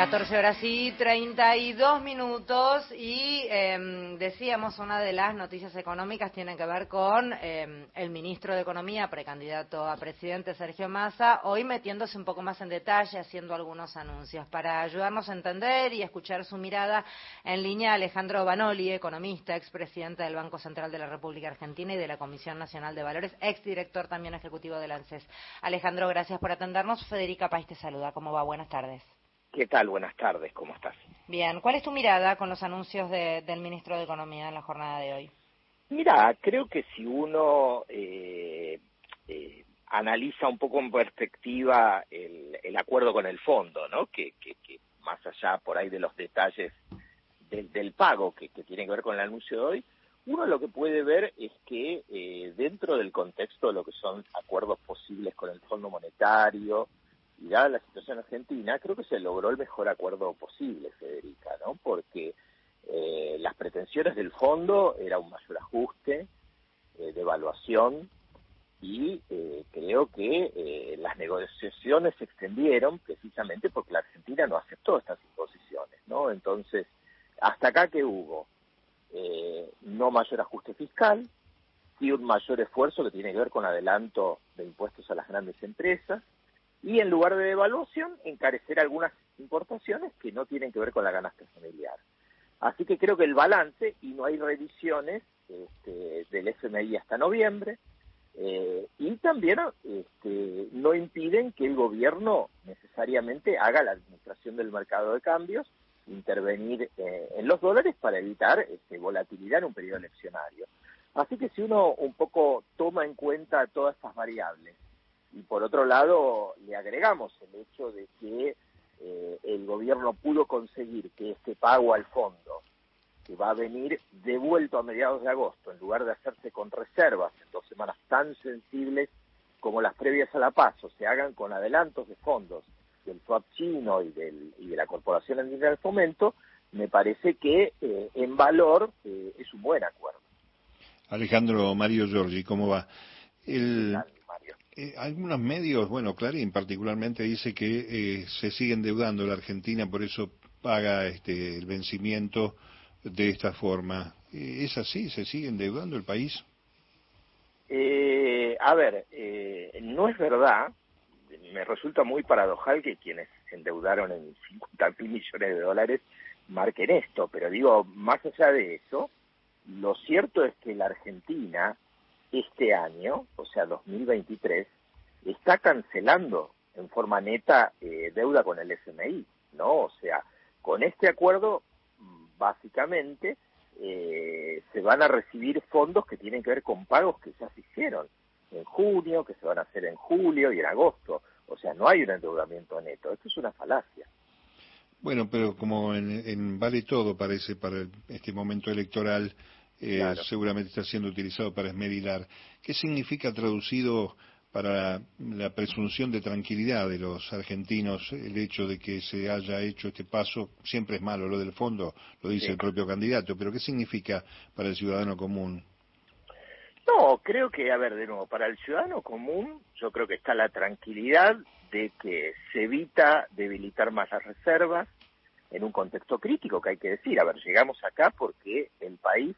14 horas y 32 minutos y em, decíamos una de las noticias económicas tiene que ver con em, el ministro de Economía, precandidato a presidente Sergio Massa, hoy metiéndose un poco más en detalle, haciendo algunos anuncios. Para ayudarnos a entender y escuchar su mirada en línea, Alejandro Banoli, economista, expresidente del Banco Central de la República Argentina y de la Comisión Nacional de Valores, exdirector también ejecutivo del ANSES. Alejandro, gracias por atendernos. Federica País te saluda. ¿Cómo va? Buenas tardes. ¿Qué tal? Buenas tardes, ¿cómo estás? Bien, ¿cuál es tu mirada con los anuncios del ministro de Economía en la jornada de hoy? Mira, creo que si uno eh, eh, analiza un poco en perspectiva el, acuerdo con el fondo, ¿no? Que, más allá por ahí de los detalles del, pago que, tiene que ver con el anuncio de hoy, uno lo que puede ver es que eh, dentro del contexto de lo que son acuerdos posibles con el Fondo Monetario, y dada la situación argentina, creo que se logró el mejor acuerdo posible, Federica, ¿no? Porque eh, las pretensiones del fondo era un mayor ajuste eh, de evaluación y eh, creo que las negociaciones se extendieron precisamente porque la Argentina no aceptó estas imposiciones, ¿no? Entonces, hasta acá que hubo no mayor ajuste fiscal, sí un mayor esfuerzo que tiene que ver con adelanto de impuestos a las grandes empresas, y en lugar de devaluación, encarecer algunas importaciones que no tienen que ver con la ganancia familiar. Así que creo que el balance, y no hay revisiones este, del FMI hasta noviembre, eh, y también este, no impiden que el gobierno necesariamente haga la administración del mercado de cambios, intervenir eh, en los dólares para evitar este, volatilidad en un periodo eleccionario. Así que si uno un poco toma en cuenta todas estas variables, y por otro lado le agregamos el hecho de que eh, el gobierno pudo conseguir que este pago al fondo, que va a venir devuelto a mediados de agosto, en lugar de hacerse con reservas en dos semanas tan sensibles como las previas a la paso, se hagan con adelantos de fondos del swap chino y, del, y de la Corporación Andina del Fomento, me parece que eh, en valor eh, es un buen acuerdo. Alejandro Mario Giorgi, ¿cómo va? El, eh, algunos medios, bueno, Clarín particularmente dice que eh, se sigue endeudando la Argentina, por eso paga este, el vencimiento de esta forma. Eh, ¿Es así? ¿Se sigue endeudando el país? a ver, no es verdad. Me resulta muy paradojal que quienes se endeudaron en 50 mil millones de dólares marquen esto, pero digo, más allá de eso, lo cierto es que la Argentina este año, o sea, 2023, está cancelando en forma neta eh, deuda con el FMI, ¿no? O sea, con este acuerdo, básicamente, eh, se van a recibir fondos que tienen que ver con pagos que ya se hicieron en junio, que se van a hacer en julio y en agosto. O sea, no hay un endeudamiento neto. Esto es una falacia. Bueno, pero como en, vale todo parece para este momento electoral, eh, seguramente está siendo utilizado para esmerilar. ¿Qué significa traducido para la presunción de tranquilidad de los argentinos el hecho de que se haya hecho este paso? Siempre es malo lo del fondo, lo dice el propio candidato, pero ¿qué significa para el ciudadano común? No, creo que, a ver, de nuevo, para el ciudadano común yo creo que está la tranquilidad de que se evita debilitar más las reservas en un contexto crítico que hay que decir. A ver, llegamos acá porque el país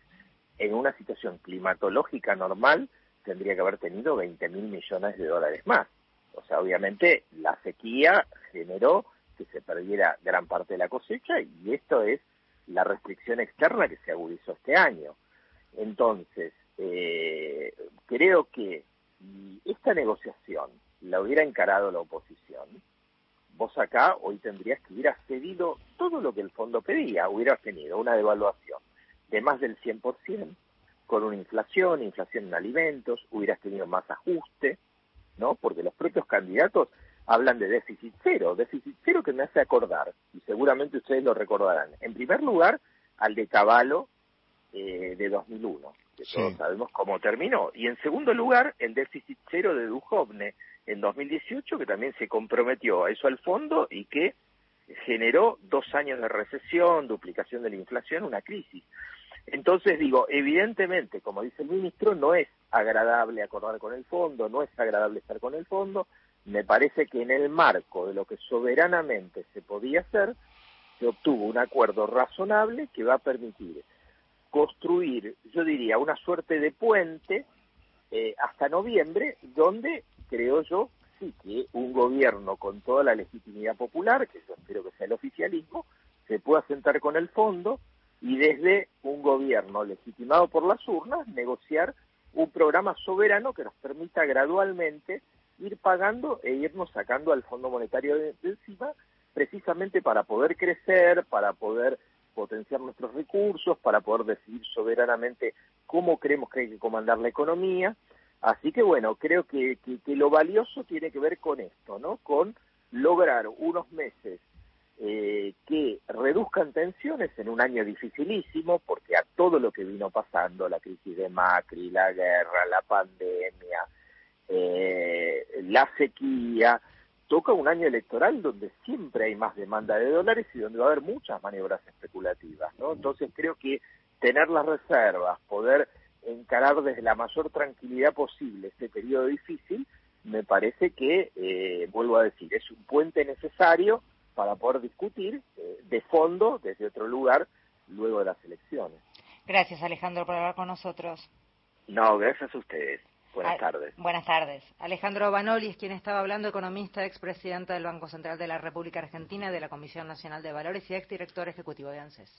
situación climatológica normal tendría que haber tenido 20 mil millones de dólares más. O sea, obviamente la sequía generó que se perdiera gran parte de la cosecha y esto es la restricción externa que se agudizó este año. Entonces, eh, creo que si esta negociación la hubiera encarado la oposición, vos acá hoy tendrías que hubiera cedido todo lo que el fondo pedía, hubiera tenido una devaluación de más del 100%, con una inflación, inflación en alimentos, hubieras tenido más ajuste, ¿no? Porque los propios candidatos hablan de déficit cero, déficit cero que me hace acordar, y seguramente ustedes lo recordarán, en primer lugar, al de Caballo eh, de 2001, que todos sabemos cómo terminó, y en segundo lugar, el déficit cero de Duhovne en 2018, que también se comprometió a eso al fondo y que generó dos años de recesión, duplicación de la inflación, una crisis. Entonces digo, evidentemente, como dice el ministro, no es agradable acordar con el fondo, no es agradable estar con el fondo. Me parece que en el marco de lo que soberanamente se podía hacer, se obtuvo un acuerdo razonable que va a permitir construir, yo diría, una suerte de puente eh, hasta noviembre, donde creo yo sí que un gobierno con toda la legitimidad popular, que yo espero que sea el oficialismo, se pueda sentar con el fondo y desde un gobierno legitimado por las urnas negociar un programa soberano que nos permita gradualmente ir pagando e irnos sacando al Fondo Monetario de, encima, precisamente para poder crecer, para poder potenciar nuestros recursos, para poder decidir soberanamente cómo creemos que hay que comandar la economía. Así que bueno, creo que, que, lo valioso tiene que ver con esto, ¿no? Con lograr unos meses eh, que reduzcan tensiones en un año dificilísimo, porque a todo lo que vino pasando, la crisis de Macri, la guerra, la pandemia, eh, la sequía, toca un año electoral donde siempre hay más demanda de dólares y donde va a haber muchas maniobras especulativas, ¿no? Entonces creo que tener las reservas, poder encarar desde la mayor tranquilidad posible este periodo difícil, me parece que, eh, vuelvo a decir, es un puente necesario para poder discutir eh, de fondo desde otro lugar luego de las elecciones. Gracias Alejandro por hablar con nosotros. No, gracias a ustedes. Buenas tardes. Buenas tardes. Alejandro Banoli es quien estaba hablando, economista, expresidente del Banco Central de la República Argentina, de la Comisión Nacional de Valores y exdirector ejecutivo de ANSES.